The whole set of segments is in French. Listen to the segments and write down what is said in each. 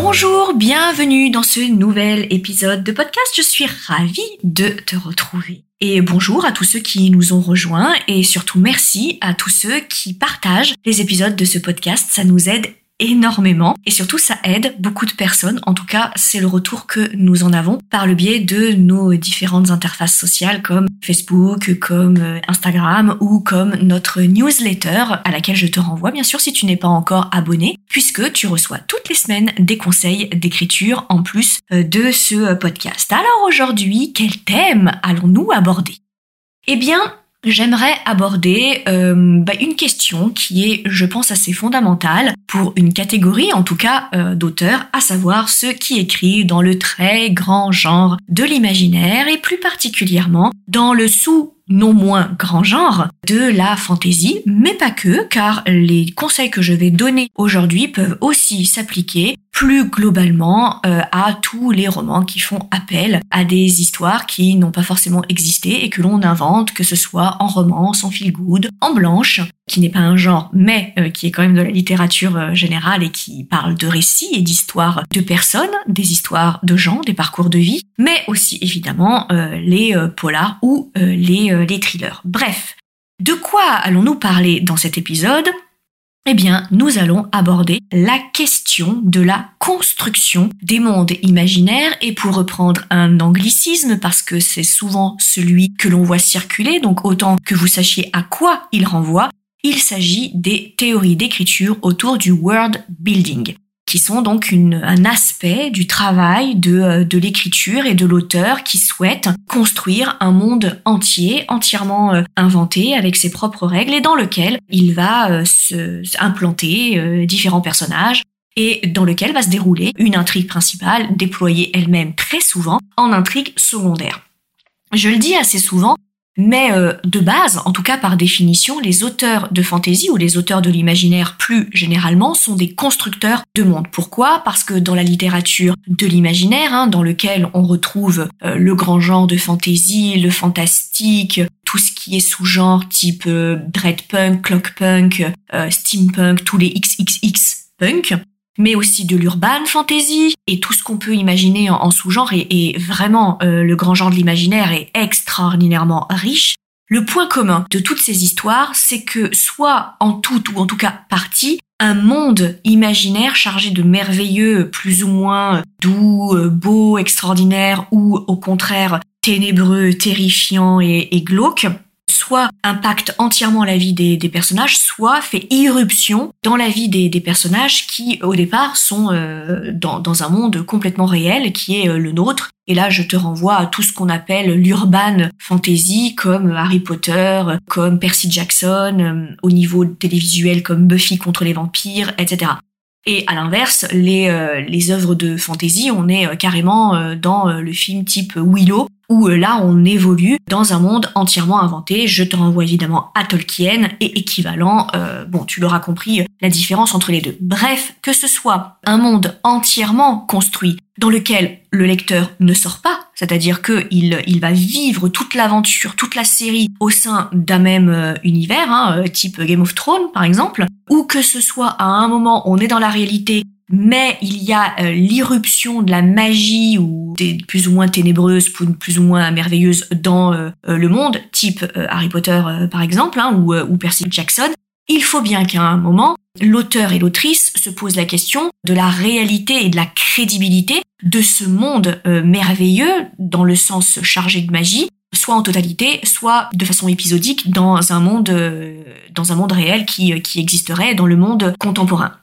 Bonjour, bienvenue dans ce nouvel épisode de podcast. Je suis ravie de te retrouver. Et bonjour à tous ceux qui nous ont rejoints et surtout merci à tous ceux qui partagent les épisodes de ce podcast. Ça nous aide énormément et surtout ça aide beaucoup de personnes. En tout cas, c'est le retour que nous en avons par le biais de nos différentes interfaces sociales comme Facebook, comme Instagram ou comme notre newsletter à laquelle je te renvoie bien sûr si tu n'es pas encore abonné puisque tu reçois toutes les semaines des conseils d'écriture en plus euh, de ce podcast. Alors aujourd'hui, quel thème allons-nous aborder? Eh bien, j'aimerais aborder euh, bah, une question qui est, je pense, assez fondamentale pour une catégorie, en tout cas, euh, d'auteurs, à savoir ceux qui écrivent dans le très grand genre de l'imaginaire et plus particulièrement dans le sous non moins grand genre de la fantaisie, mais pas que, car les conseils que je vais donner aujourd'hui peuvent aussi s'appliquer plus globalement euh, à tous les romans qui font appel à des histoires qui n'ont pas forcément existé et que l'on invente, que ce soit en romance, en feel good, en blanche, qui n'est pas un genre, mais euh, qui est quand même de la littérature euh, générale et qui parle de récits et d'histoires de personnes, des histoires de gens, des parcours de vie, mais aussi évidemment les polars ou les, les thrillers. Bref, de quoi allons-nous parler dans cet épisode? Eh bien, nous allons aborder la question de la construction des mondes imaginaires et pour reprendre un anglicisme parce que c'est souvent celui que l'on voit circuler, donc autant que vous sachiez à quoi il renvoie, il s'agit des théories d'écriture autour du world building qui sont donc un aspect du travail de, euh, de l'écriture et de l'auteur qui souhaite construire un monde entier, entièrement euh, inventé avec ses propres règles et dans lequel il va euh, se, implanter différents personnages et dans lequel va se dérouler une intrigue principale déployée elle-même très souvent en intrigue secondaire. Je le dis assez souvent, mais euh, de base, en tout cas par définition, les auteurs de fantasy ou les auteurs de l'imaginaire plus généralement sont des constructeurs de monde. Pourquoi? Parce que dans la littérature de l'imaginaire, hein, dans lequel on retrouve euh, le grand genre de fantasy, le fantastique, tout ce qui est sous-genre type euh, dreadpunk, clockpunk, steampunk, tous les XXX punk, mais aussi de l'urban fantasy et tout ce qu'on peut imaginer en, sous-genre et, vraiment euh, le grand genre de l'imaginaire est extraordinairement riche. Le point commun de toutes ces histoires, c'est que soit en tout ou en tout cas partie, un monde imaginaire chargé de merveilleux, plus ou moins doux, euh, beau, extraordinaire ou au contraire ténébreux, terrifiant et, et glauque, soit impacte entièrement la vie des, personnages, soit fait irruption dans la vie des, personnages qui, au départ, sont euh, dans, un monde complètement réel, qui est euh, le nôtre. Et là, je te renvoie à tout ce qu'on appelle l'urban fantasy, comme Harry Potter, comme Percy Jackson, euh, au niveau télévisuel comme Buffy contre les vampires, etc. Et à l'inverse, les, les œuvres de fantasy, on est carrément dans le film type Willow, où euh, là on évolue dans un monde entièrement inventé. Je te renvoie évidemment à Tolkien et équivalent. Euh, bon, tu l'auras compris, euh, la différence entre les deux. Bref, que ce soit un monde entièrement construit dans lequel le lecteur ne sort pas, c'est-à-dire que il, il va vivre toute l'aventure, toute la série au sein d'un même univers, hein, type Game of Thrones par exemple, ou que ce soit à un moment on est dans la réalité mais il y a euh, l'irruption de la magie ou des plus ou moins ténébreuses, plus ou moins merveilleuses dans euh, euh, le monde, type Harry Potter par exemple, hein, ou, ou Percy Jackson. Il faut bien qu'à un moment, l'auteur et l'autrice se posent la question de la réalité et de la crédibilité de ce monde merveilleux dans le sens chargé de magie, soit en totalité, soit de façon épisodique dans un monde, dans un monde réel qui, qui existerait dans le monde contemporain.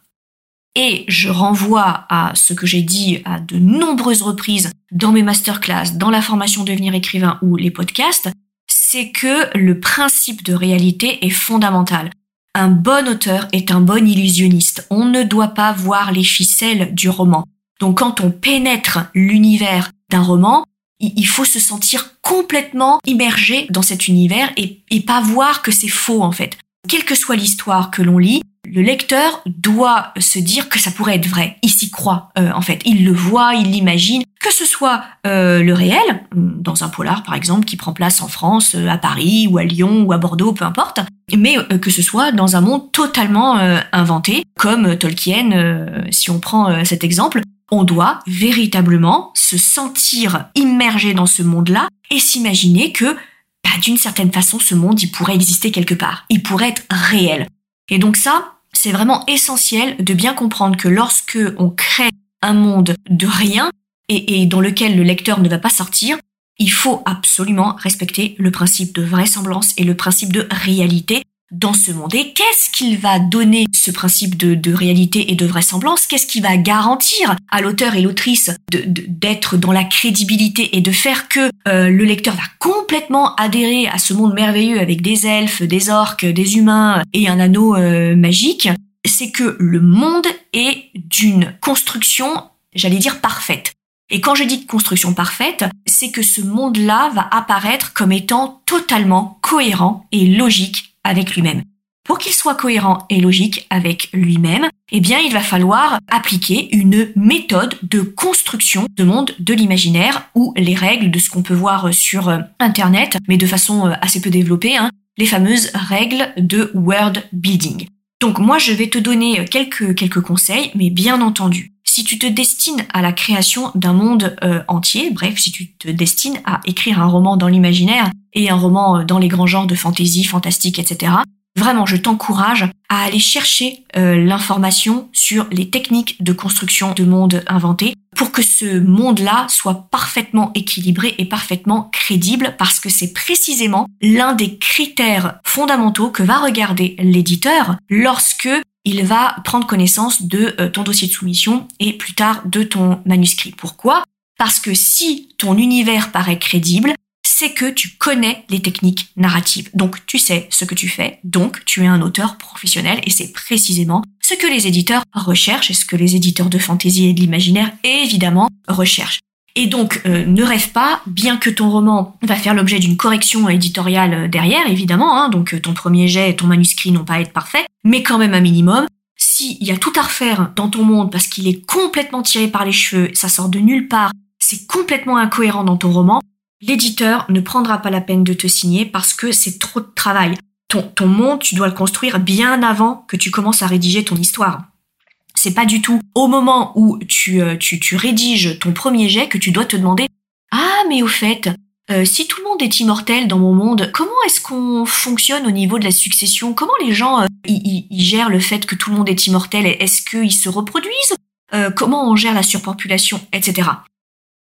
Et je renvoie à ce que j'ai dit à de nombreuses reprises dans mes masterclass, dans la formation devenir écrivain ou les podcasts, c'est que le principe de réalité est fondamental. Un bon auteur est un bon illusionniste. On ne doit pas voir les ficelles du roman. Donc quand on pénètre l'univers d'un roman, Il faut se sentir complètement immergé dans cet univers et, et pas voir que c'est faux en fait. Quelle que soit l'histoire que l'on lit, le lecteur doit se dire que ça pourrait être vrai. Il s'y croit, euh, en fait. Il le voit, il l'imagine, que ce soit euh, le réel, dans un polar par exemple, qui prend place en France, euh, à Paris, ou à Lyon, ou à Bordeaux, peu importe, mais que ce soit dans un monde totalement inventé, comme Tolkien, si on prend cet exemple, on doit véritablement se sentir immergé dans ce monde-là et s'imaginer que bah, d'une certaine façon, ce monde, il pourrait exister quelque part. Il pourrait être réel. Et donc ça, c'est vraiment essentiel de bien comprendre que lorsque on crée un monde de rien et, dans lequel le lecteur ne va pas sortir, il faut absolument respecter le principe de vraisemblance et le principe de réalité dans ce monde. Et qu'est-ce qu'il va donner ce principe de, réalité et de vraisemblance? Qu'est-ce qui va garantir à l'auteur et l'autrice d'être dans la crédibilité et de faire que euh, le lecteur va complètement adhérer à ce monde merveilleux avec des elfes, des orques, des humains et un anneau euh, magique? C'est que le monde est d'une construction, j'allais dire, parfaite. Et quand je dis construction parfaite, c'est que ce monde-là va apparaître comme étant totalement cohérent et logique avec lui-même. Pour qu'il soit cohérent et logique avec lui-même, eh bien, il va falloir appliquer une méthode de construction de monde de l'imaginaire ou les règles de ce qu'on peut voir sur euh, Internet, mais de façon euh, assez peu développée, hein, les fameuses règles de word building. Donc moi, je vais te donner euh, quelques, quelques conseils, mais bien entendu, si tu te destines à la création d'un monde entier, bref, si tu te destines à écrire un roman dans l'imaginaire et un roman dans les grands genres de fantasy, fantastique, etc., Vraiment, je t'encourage à aller chercher euh, l'information sur les techniques de construction de monde inventés pour que ce monde-là soit parfaitement équilibré et parfaitement crédible parce que c'est précisément l'un des critères fondamentaux que va regarder l'éditeur lorsque il va prendre connaissance de euh, ton dossier de soumission et plus tard de ton manuscrit. Pourquoi? Parce que si ton univers paraît crédible, c'est que tu connais les techniques narratives. Donc tu sais ce que tu fais, donc tu es un auteur professionnel et c'est précisément ce que les éditeurs recherchent et ce que les éditeurs de fantaisie et de l'imaginaire évidemment recherchent. Et donc euh, ne rêve pas, bien que ton roman va faire l'objet d'une correction éditoriale euh, derrière, évidemment, hein, donc euh, ton premier jet et ton manuscrit n'ont pas à être parfaits, mais quand même un minimum. S'il y a tout à refaire dans ton monde parce qu'il est complètement tiré par les cheveux, ça sort de nulle part, c'est complètement incohérent dans ton roman, l'éditeur ne prendra pas la peine de te signer parce que c'est trop de travail. Ton, ton monde, tu dois le construire bien avant que tu commences à rédiger ton histoire. C'est pas du tout au moment où tu, euh, tu, tu rédiges ton premier jet que tu dois te demander Ah, mais au fait, euh, si tout le monde est immortel dans mon monde, comment est-ce qu'on fonctionne au niveau de la succession? Comment les gens euh, ils gèrent le fait que tout le monde est immortel Est-ce qu'ils se reproduisent? Comment on gère la surpopulation Etc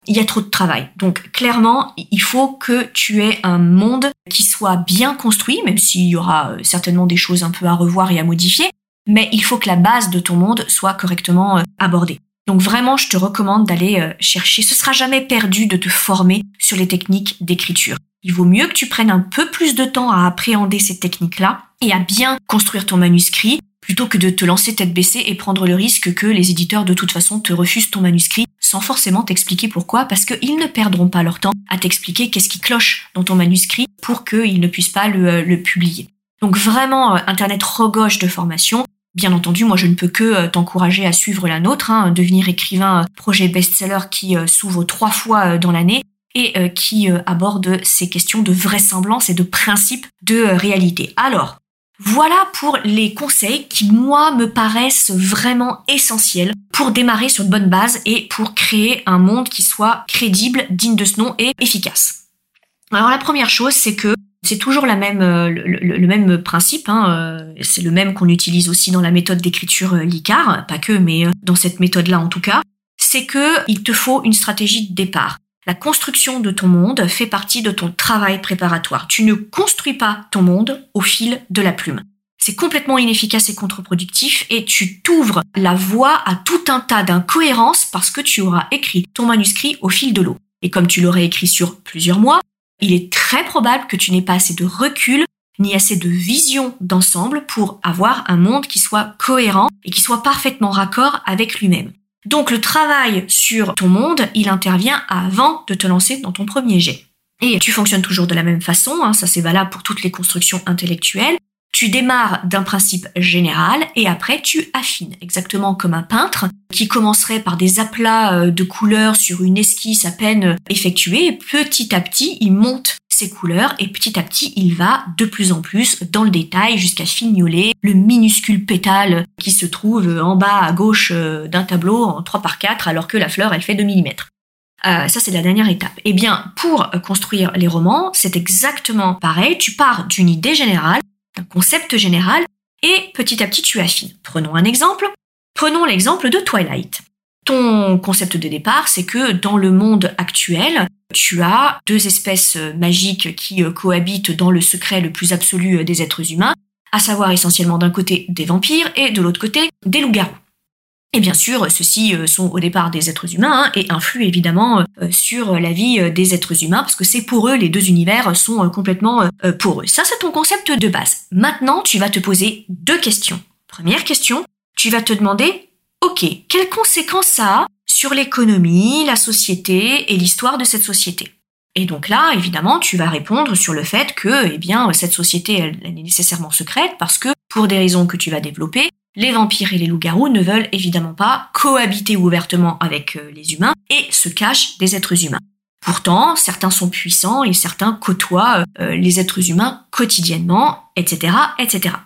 il y a trop de travail. Donc clairement, il faut que tu aies un monde qui soit bien construit, même s'il y aura euh, certainement des choses un peu à revoir et à modifier, mais il faut que la base de ton monde soit correctement euh, abordée. Donc vraiment, je te recommande d'aller euh, chercher. Ce sera jamais perdu de te former sur les techniques d'écriture. Il vaut mieux que tu prennes un peu plus de temps à appréhender ces techniques-là et à bien construire ton manuscrit plutôt que de te lancer tête baissée et prendre le risque que les éditeurs de toute façon te refusent ton manuscrit sans forcément t'expliquer pourquoi, parce qu'ils ne perdront pas leur temps à t'expliquer qu'est-ce qui cloche dans ton manuscrit pour qu'ils ne puissent pas le, euh, publier. Donc vraiment, Internet regorge de formation. Bien entendu, moi je ne peux que euh, t'encourager à suivre la nôtre, hein, devenir écrivain projet best-seller qui s'ouvre trois fois dans l'année et qui aborde ces questions de vraisemblance et de principe de réalité. Alors, voilà pour les conseils qui, moi, me paraissent vraiment essentiels pour démarrer sur de bonnes bases et pour créer un monde qui soit crédible, digne de ce nom et efficace. Alors la première chose, c'est que c'est toujours la même, euh, le, même principe, hein, euh, c'est le même qu'on utilise aussi dans la méthode d'écriture euh, LICAR, pas que, mais dans cette méthode-là en tout cas, c'est que il te faut une stratégie de départ. La construction de ton monde fait partie de ton travail préparatoire. Tu ne construis pas ton monde au fil de la plume. C'est complètement inefficace et contre-productif et tu t'ouvres la voie à tout un tas d'incohérences parce que tu auras écrit ton manuscrit au fil de l'eau. Et comme tu l'aurais écrit sur plusieurs mois, il est très probable que tu n'aies pas assez de recul ni assez de vision d'ensemble pour avoir un monde qui soit cohérent et qui soit parfaitement raccord avec lui-même. Donc le travail sur ton monde, il intervient avant de te lancer dans ton premier jet. Et tu fonctionnes toujours de la même façon, hein, ça c'est valable pour toutes les constructions intellectuelles. Tu démarres d'un principe général et après tu affines, exactement comme un peintre qui commencerait par des aplats euh, de couleurs sur une esquisse à peine effectuée et petit à petit il monte ses couleurs et petit à petit il va de plus en plus dans le détail jusqu'à fignoler le minuscule pétale qui se trouve en bas à gauche euh, d'un tableau en 3 par 4 alors que la fleur elle fait 2 mm. Euh, ça, c'est la dernière étape. Eh bien, pour construire les romans, c'est exactement pareil. Tu pars d'une idée générale un concept général, et petit à petit tu affines. Prenons un exemple. Prenons l'exemple de Twilight. Ton concept de départ, c'est que dans le monde actuel, tu as deux espèces magiques qui euh, cohabitent dans le secret le plus absolu des êtres humains, à savoir essentiellement d'un côté des vampires et de l'autre côté des loups-garous. Et bien sûr, ceux-ci euh, sont au départ des êtres humains hein, et influent évidemment euh, sur la vie euh, des êtres humains parce que c'est pour eux, les deux univers sont complètement pour eux. Ça, c'est ton concept de base. Maintenant, tu vas te poser deux questions. Première question, tu vas te demander, ok, quelles conséquences ça a sur l'économie, la société et l'histoire de cette société? Et donc là, évidemment, tu vas répondre sur le fait que, eh bien, cette société, elle, est nécessairement secrète parce que, pour des raisons que tu vas développer, les vampires et les loups-garous ne veulent évidemment pas cohabiter ouvertement avec euh, les humains et se cachent des êtres humains. Pourtant, certains sont puissants et certains côtoient euh, les êtres humains quotidiennement, etc..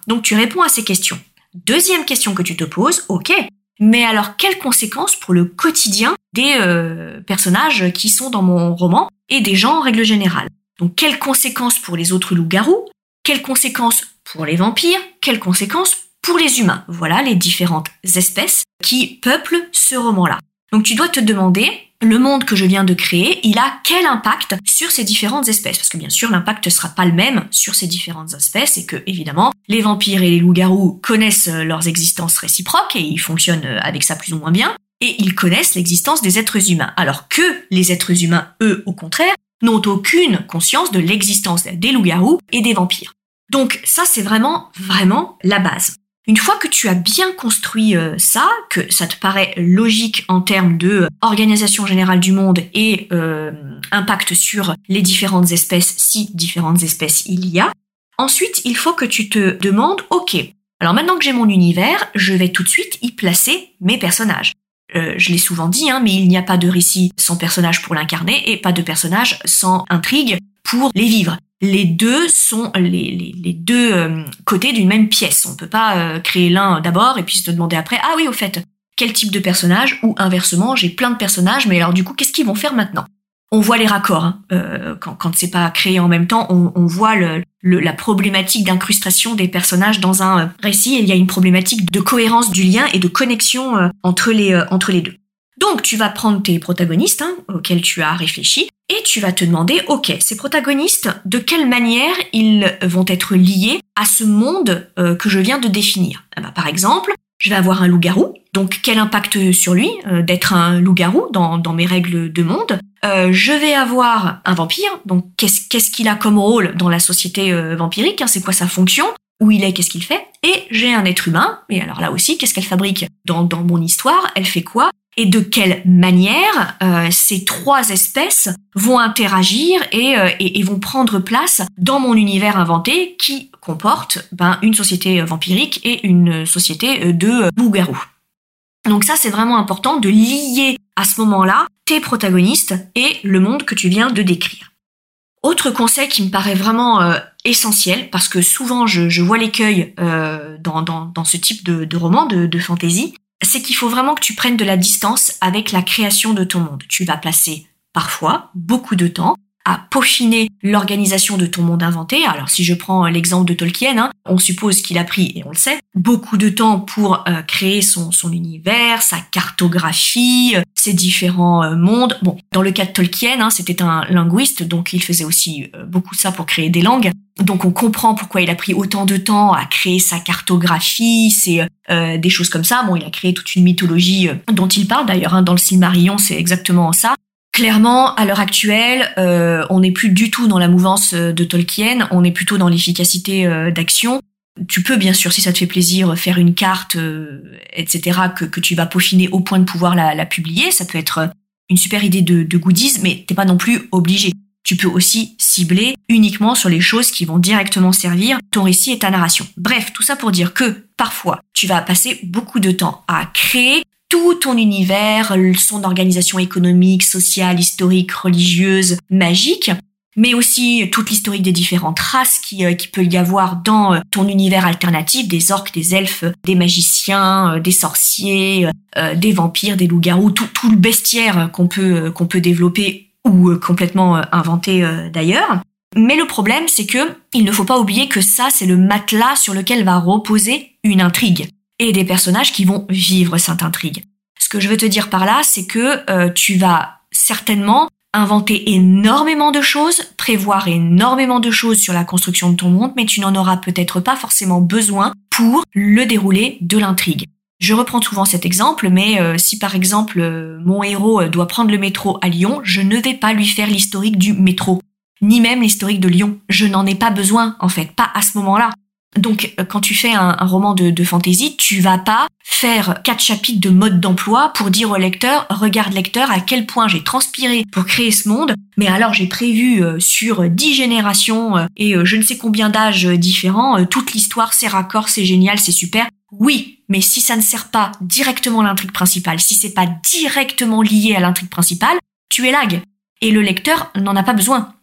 Donc tu réponds à ces questions. Deuxième question que tu te poses, ok, mais alors quelles conséquences pour le quotidien des euh, personnages qui sont dans mon roman et des gens en règle générale? Donc quelles conséquences pour les autres loups-garous? Quelles conséquences pour les vampires? Quelles conséquences pour les humains. Voilà les différentes espèces qui peuplent ce roman-là. Donc tu dois te demander, le monde que je viens de créer, il a quel impact sur ces différentes espèces? Parce que bien sûr, l'impact ne sera pas le même sur ces différentes espèces et que, évidemment, les vampires et les loups-garous connaissent leurs existences réciproques et ils fonctionnent avec ça plus ou moins bien. Et ils connaissent l'existence des êtres humains. Alors que les êtres humains, eux, au contraire, n'ont aucune conscience de l'existence des loups-garous et des vampires. Donc ça, c'est vraiment, vraiment la base. Une fois que tu as bien construit euh, ça, que ça te paraît logique en termes de euh, organisation générale du monde et euh, impact sur les différentes espèces, si différentes espèces il y a, ensuite il faut que tu te demandes, ok, alors maintenant que j'ai mon univers, je vais tout de suite y placer mes personnages. je l'ai souvent dit, hein, mais il n'y a pas de récit sans personnage pour l'incarner et pas de personnage sans intrigue pour les vivre les deux sont les, deux euh, côtés d'une même pièce. On peut pas euh, créer l'un d'abord et puis se demander après, ah oui, au fait, quel type de personnage Ou inversement, j'ai plein de personnages, mais alors du coup, qu'est-ce qu'ils vont faire maintenant? On voit les raccords. Hein. Euh, quand, c'est pas créé en même temps, on, voit la problématique d'incrustation des personnages dans un récit. il y a une problématique de cohérence du lien et de connexion entre les deux. Donc tu vas prendre tes protagonistes hein, auxquels tu as réfléchi et tu vas te demander, ok, ces protagonistes, de quelle manière ils vont être liés à ce monde euh, que je viens de définir? Ah bah, Par exemple, je vais avoir un loup-garou, donc quel impact sur lui euh, d'être un loup-garou dans, mes règles de monde? Euh, Je vais avoir un vampire, donc qu'est-ce qu'il a comme rôle dans la société vampirique hein, C'est quoi sa fonction? Où il est? Qu'est-ce qu'il fait? Et j'ai un être humain, et alors là aussi, qu'est-ce qu'elle fabrique dans, dans mon histoire? Elle fait quoi? Et de quelle manière euh, ces trois espèces vont interagir euh, et, vont prendre place dans mon univers inventé qui comporte ben, une société vampirique et une société de loups-garous. Donc ça, c'est vraiment important de lier à ce moment-là tes protagonistes et le monde que tu viens de décrire. Autre conseil qui me paraît vraiment euh, essentiel, parce que souvent je, vois l'écueil dans, ce type de, de roman, de, de fantasy, c'est qu'il faut vraiment que tu prennes de la distance avec la création de ton monde. Tu vas passer parfois beaucoup de temps à peaufiner l'organisation de ton monde inventé. Alors si je prends l'exemple de Tolkien, hein, on suppose qu'il a pris, et on le sait, beaucoup de temps pour euh, créer son, univers, sa cartographie, euh, ses différents euh, mondes. Bon, dans le cas de Tolkien, hein, c'était un linguiste, donc il faisait aussi beaucoup ça pour créer des langues. Donc on comprend pourquoi il a pris autant de temps à créer sa cartographie, c'est des choses comme ça. Bon, il a créé toute une mythologie dont il parle d'ailleurs hein, dans le Silmarillion, c'est exactement ça. Clairement, à l'heure actuelle, euh, on n'est plus du tout dans la mouvance euh, de Tolkien, on est plutôt dans l'efficacité euh, d'action. Tu peux bien sûr, si ça te fait plaisir, faire une carte, etc., que, tu vas peaufiner au point de pouvoir la, la publier. Ça peut être une super idée de, de goodies, mais t'es pas non plus obligé. Tu peux aussi cibler uniquement sur les choses qui vont directement servir ton récit et ta narration. Bref, tout ça pour dire que parfois, tu vas passer beaucoup de temps à créer tout ton univers, son organisation économique, sociale, historique, religieuse, magique, mais aussi toute l'historique des différentes races qui, euh, peut y avoir dans euh, ton univers alternatif, des orques, des elfes, des magiciens, euh, des sorciers, des vampires, des loups-garous, tout, tout le bestiaire qu'on peut, qu'on peut développer ou complètement inventer d'ailleurs. Mais le problème, c'est que il ne faut pas oublier que ça, c'est le matelas sur lequel va reposer une intrigue et des personnages qui vont vivre cette intrigue. Ce que je veux te dire par là, c'est que tu vas certainement inventer énormément de choses, prévoir énormément de choses sur la construction de ton monde, mais tu n'en auras peut-être pas forcément besoin pour le dérouler de l'intrigue. Je reprends souvent cet exemple, mais euh, si par exemple euh, mon héros euh, doit prendre le métro à Lyon, je ne vais pas lui faire l'historique du métro, ni même l'historique de Lyon. Je n'en ai pas besoin, en fait, pas à ce moment-là. Donc, euh, quand tu fais un, roman de, de, fantasy, tu vas pas faire quatre chapitres de mode d'emploi pour dire au lecteur, regarde lecteur, à quel point j'ai transpiré pour créer ce monde. Mais alors, j'ai prévu euh, sur dix générations euh, et je ne sais combien d'âges différents, toute l'histoire, c'est raccord, c'est génial, c'est super. Oui, mais si ça ne sert pas directement à l'intrigue principale, si c'est pas directement lié à l'intrigue principale, tu es lag. Et le lecteur n'en a pas besoin.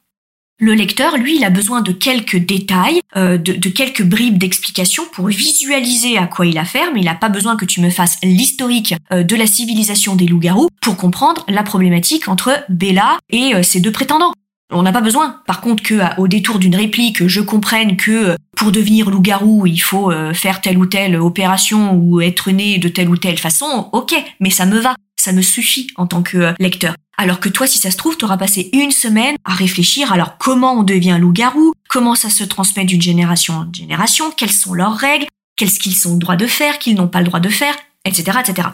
Le lecteur, lui, il a besoin de quelques détails, euh, de, quelques bribes d'explication pour visualiser à quoi il a affaire, mais il n'a pas besoin que tu me fasses l'historique euh, de la civilisation des loups-garous pour comprendre la problématique entre Bella et euh, ses deux prétendants. On n'a pas besoin. Par contre, que au détour d'une réplique, je comprenne que pour devenir loup-garou, il faut faire telle ou telle opération ou être né de telle ou telle façon, ok, mais ça me va. Ça me suffit en tant que lecteur. Alors que toi, si ça se trouve, tu auras passé une semaine à réfléchir alors comment on devient loup-garou, comment ça se transmet d'une génération en génération, quelles sont leurs règles, qu'est-ce qu'ils ont le droit de faire, qu'ils n'ont pas le droit de faire, etc., etc.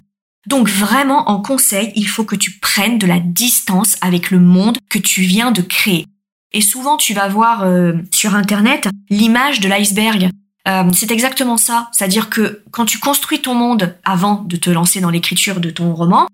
Donc vraiment, en conseil, il faut que tu prennes de la distance avec le monde que tu viens de créer. Et souvent, tu vas voir euh, sur Internet l'image de l'iceberg. Euh, c'est exactement ça. C'est-à-dire que quand tu construis ton monde avant de te lancer dans l'écriture de ton roman,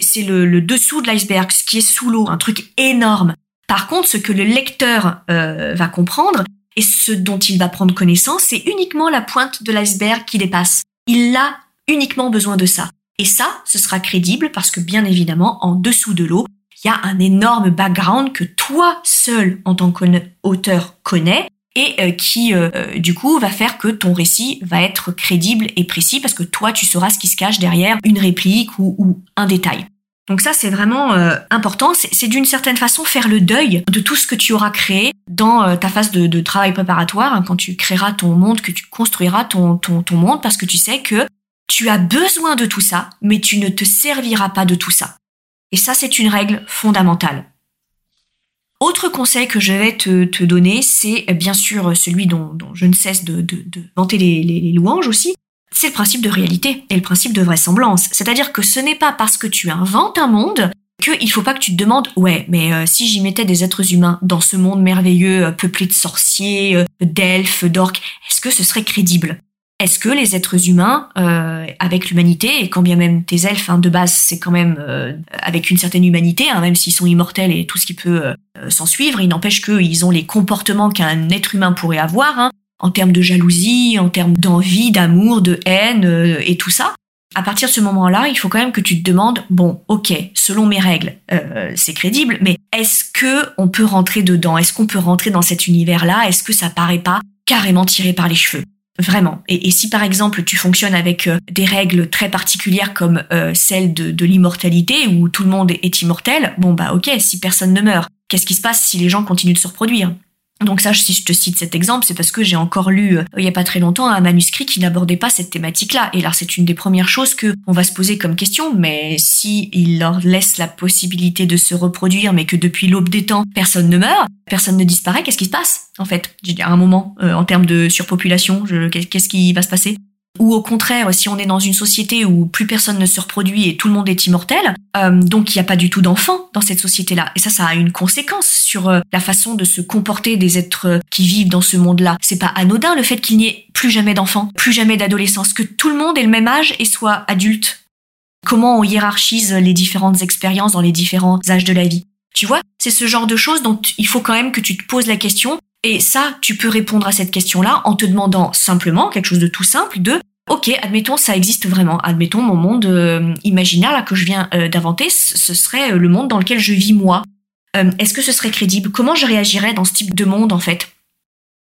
c'est le, dessous de l'iceberg, ce qui est sous l'eau, un truc énorme. Par contre, ce que le lecteur euh, va comprendre et ce dont il va prendre connaissance, c'est uniquement la pointe de l'iceberg qui dépasse. Il a uniquement besoin de ça. Et ça, ce sera crédible parce que bien évidemment, en dessous de l'eau, il y a un énorme background que toi seul, en tant qu'auteur, connais et euh, qui euh, euh, du coup va faire que ton récit va être crédible et précis parce que toi tu sauras ce qui se cache derrière une réplique ou, un détail. Donc ça c'est vraiment important, c'est d'une certaine façon faire le deuil de tout ce que tu auras créé dans ta phase de, travail préparatoire, hein, quand tu créeras ton monde, que tu construiras ton, ton, ton monde, parce que tu sais que tu as besoin de tout ça, mais tu ne te serviras pas de tout ça. Et ça c'est une règle fondamentale. Autre conseil que je vais te, donner, c'est euh, bien sûr celui dont, je ne cesse de, de, vanter les, louanges aussi, c'est le principe de réalité et le principe de vraisemblance. C'est-à-dire que ce n'est pas parce que tu inventes un monde qu'il faut pas que tu te demandes ouais mais euh, si j'y mettais des êtres humains dans ce monde merveilleux euh, peuplé de sorciers, d'elfes, d'orques, est-ce que ce serait crédible? Est-ce que les êtres humains, euh, avec l'humanité, et quand bien même tes elfes, hein, de base, c'est quand même euh, avec une certaine humanité, hein, même s'ils sont immortels et tout ce qui peut euh, s'en suivre, il n'empêche qu'ils ont les comportements qu'un être humain pourrait avoir, hein, en termes de jalousie, en termes d'envie, d'amour, de haine et tout ça. À partir de ce moment-là, il faut quand même que tu te demandes, bon, ok, selon mes règles, c'est crédible, mais est-ce que on peut rentrer dedans? Est-ce qu'on peut rentrer dans cet univers-là? Est-ce que ça paraît pas carrément tiré par les cheveux? Vraiment. Et, si par exemple tu fonctionnes avec euh, des règles très particulières comme euh, celle de, de l'immortalité où tout le monde est immortel, bon bah ok, si personne ne meurt, qu'est-ce qui se passe si les gens continuent de se reproduire? Donc ça, si je te cite cet exemple, c'est parce que j'ai encore lu euh, il y a pas très longtemps un manuscrit qui n'abordait pas cette thématique-là. Et là, c'est une des premières choses que on va se poser comme question. Mais si il leur laisse la possibilité de se reproduire, mais que depuis l'aube des temps, personne ne meurt, personne ne disparaît, qu'est-ce qui se passe en fait? À un moment euh, en termes de surpopulation Qu'est-ce qui va se passer? Ou au contraire, si on est dans une société où plus personne ne se reproduit et tout le monde est immortel, euh, donc il n'y a pas du tout d'enfants dans cette société-là. Et ça, ça a une conséquence sur euh, la façon de se comporter des êtres qui vivent dans ce monde-là. C'est pas anodin le fait qu'il n'y ait plus jamais d'enfants, plus jamais d'adolescence, que tout le monde ait le même âge et soit adulte. Comment on hiérarchise les différentes expériences dans les différents âges de la vie? Tu vois, c'est ce genre de choses dont il faut quand même que tu te poses la question et ça, tu peux répondre à cette question-là en te demandant simplement quelque chose de tout simple de Ok, admettons, ça existe vraiment. Admettons, mon monde euh, imaginaire que je viens euh, d'inventer, ce serait euh, le monde dans lequel je vis moi. Est-ce que ce serait crédible? Comment je réagirais dans ce type de monde en fait?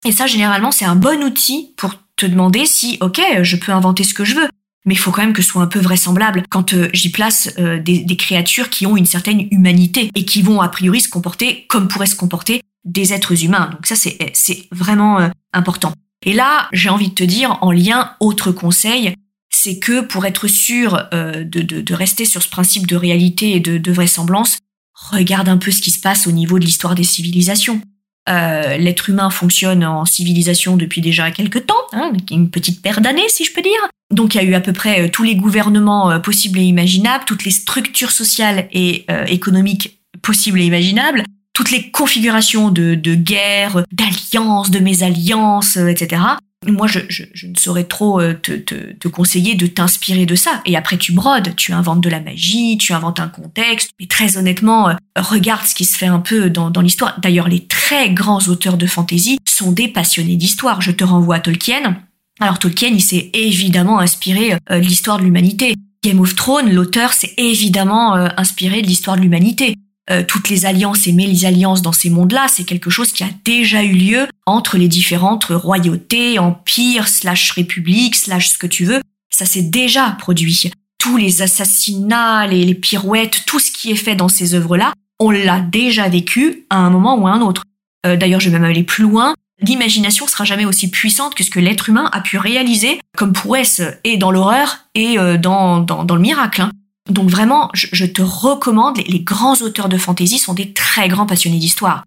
Et ça, généralement, c'est un bon outil pour te demander si, ok, je peux inventer ce que je veux, mais il faut quand même que ce soit un peu vraisemblable quand j'y place des, des, créatures qui ont une certaine humanité et qui vont a priori se comporter comme pourraient se comporter des êtres humains. Donc ça, c'est vraiment important. Et là, j'ai envie de te dire, en lien, autre conseil, c'est que pour être sûr euh, de, rester sur ce principe de réalité et de, de, vraisemblance, regarde un peu ce qui se passe au niveau de l'histoire des civilisations. Euh, L'être humain fonctionne en civilisation depuis déjà quelques temps, hein, une petite paire d'années si je peux dire. Donc il y a eu à peu près euh, tous les gouvernements possibles et imaginables, toutes les structures sociales et économiques possibles et imaginables toutes les configurations de, de guerre, d'alliances, de mésalliances, euh, etc. Moi, je, je, je, ne saurais trop euh, te, te, te conseiller de t'inspirer de ça. Et après, tu brodes, tu inventes de la magie, tu inventes un contexte. Mais très honnêtement, euh, regarde ce qui se fait un peu dans, dans l'histoire. D'ailleurs, les très grands auteurs de fantasy sont des passionnés d'histoire. Je te renvoie à Tolkien. Alors Tolkien, il s'est évidemment inspiré de l'histoire de l'humanité. Game of Thrones, l'auteur s'est évidemment inspiré de l'histoire de l'humanité. Euh, toutes les alliances et mésalliances dans ces mondes-là, c'est quelque chose qui a déjà eu lieu entre les différentes royautés, empires, slash républiques, slash ce que tu veux. Ça s'est déjà produit. Tous les assassinats, les, les pirouettes, tout ce qui est fait dans ces œuvres-là, on l'a déjà vécu à un moment ou à un autre. Euh, d'ailleurs, je vais même aller plus loin. L'imagination sera jamais aussi puissante que ce que l'être humain a pu réaliser comme prouesse et dans l'horreur et euh, dans, dans, dans le miracle. Hein. Donc vraiment, je, te recommande, les, grands auteurs de fantasy sont des très grands passionnés d'histoire.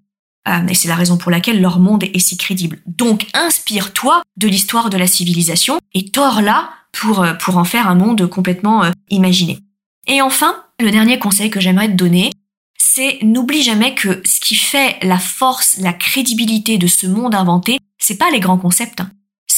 Euh, et c'est la raison pour laquelle leur monde est, si crédible. Donc inspire-toi de l'histoire de la civilisation et tords-la pour, euh, pour en faire un monde complètement euh, imaginé. Et enfin, le dernier conseil que j'aimerais te donner, c'est n'oublie jamais que ce qui fait la force, la crédibilité de ce monde inventé, c'est pas les grands concepts. Hein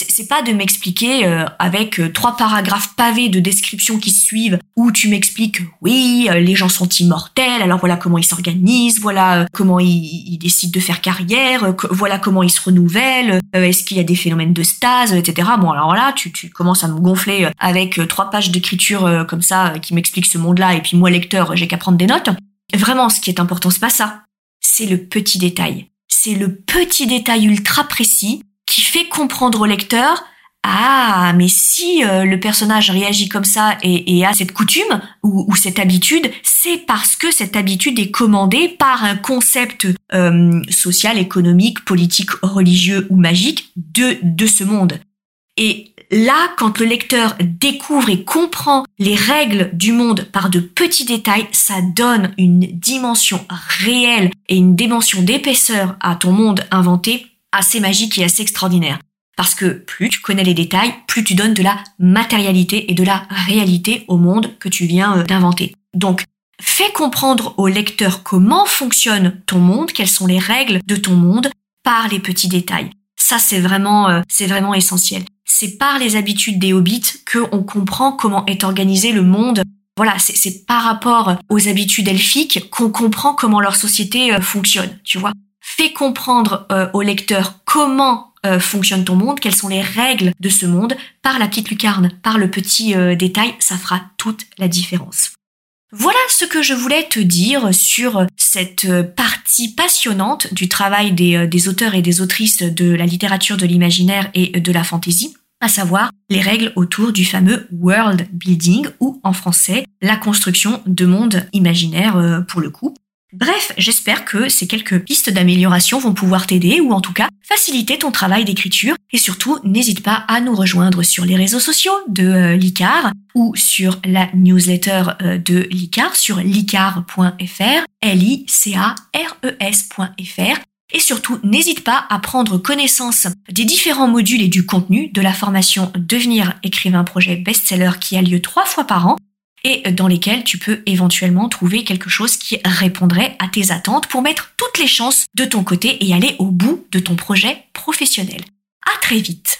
c'est pas de m'expliquer euh, avec euh, trois paragraphes pavés de descriptions qui suivent où tu m'expliques oui euh, les gens sont immortels alors voilà comment ils s'organisent voilà comment ils, décident de faire carrière voilà comment ils se renouvellent est-ce qu'il y a des phénomènes de stase etc bon alors là tu, tu commences à me gonfler avec trois pages d'écriture comme ça qui m'expliquent ce monde-là et puis moi lecteur j'ai qu'à prendre des notes. Vraiment ce qui est important c'est pas ça. C'est le petit détail. C'est le petit détail ultra précis qui fait comprendre au lecteur ah, mais si euh, le personnage réagit comme ça et, a cette coutume ou, cette habitude, c'est parce que cette habitude est commandée par un concept euh, social, économique, politique, religieux ou magique de, de ce monde. Et là, quand le lecteur découvre et comprend les règles du monde par de petits détails, ça donne une dimension réelle et une dimension d'épaisseur à ton monde inventé assez magique et assez extraordinaire. Parce que plus tu connais les détails, plus tu donnes de la matérialité et de la réalité au monde que tu viens euh, d'inventer. Donc, fais comprendre au lecteur comment fonctionne ton monde, quelles sont les règles de ton monde par les petits détails. Ça, c'est vraiment, euh, c'est vraiment essentiel. C'est par les habitudes des hobbits qu'on comprend comment est organisé le monde. Voilà, c'est par rapport aux habitudes elfiques qu'on comprend comment leur société euh, fonctionne, tu vois fais comprendre euh, au lecteur comment euh, fonctionne ton monde, quelles sont les règles de ce monde, par la petite lucarne, par le petit euh, détail, ça fera toute la différence. Voilà ce que je voulais te dire sur cette partie passionnante du travail des, auteurs et des autrices de la littérature de l'imaginaire et de la fantaisie, à savoir les règles autour du fameux world building ou en français la construction de mondes imaginaires pour le coup. Bref, j'espère que ces quelques pistes d'amélioration vont pouvoir t'aider ou en tout cas faciliter ton travail d'écriture. Et surtout n'hésite pas à nous rejoindre sur les réseaux sociaux de euh, l'ICAR ou sur la newsletter euh, de l'ICAR sur licar.fr, l i c a r e s.fr Et surtout, n'hésite pas à prendre connaissance des différents modules et du contenu de la formation Devenir écrivain projet best-seller qui a lieu trois fois par an et dans lesquels tu peux éventuellement trouver quelque chose qui répondrait à tes attentes pour mettre toutes les chances de ton côté et aller au bout de ton projet professionnel. À très vite!